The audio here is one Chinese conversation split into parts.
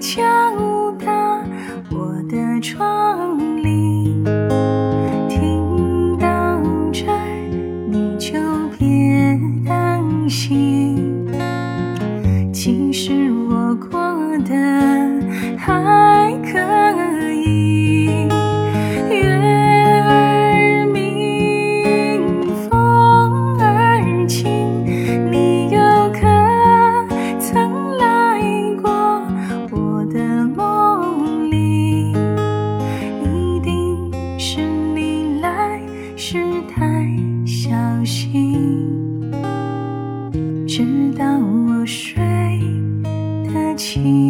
敲打我的窗棂。听到这儿，你就别担心，其实我过得里？一定是你来时太小心，直到我睡得轻。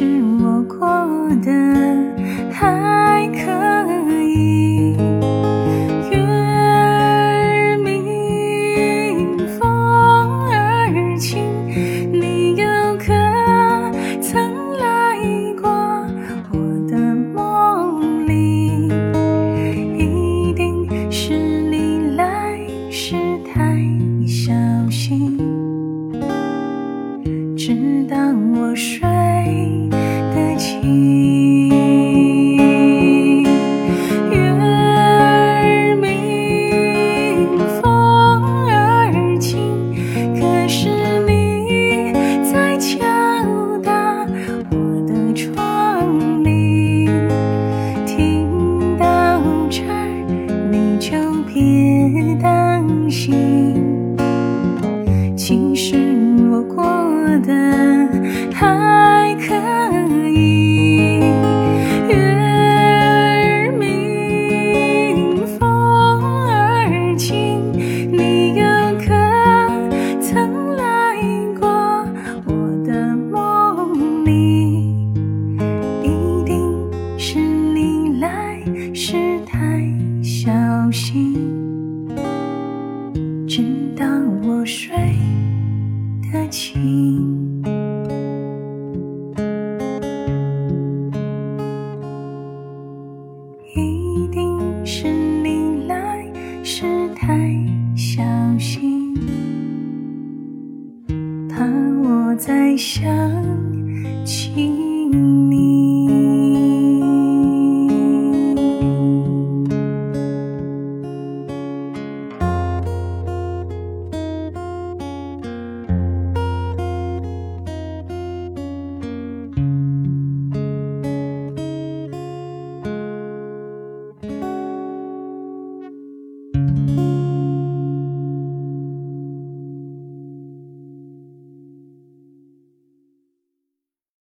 是我过的听月儿明风儿轻可是你在敲打我的窗棂听到这儿你就别担心。直到我睡得轻。一定是你来时太小心，怕我再想。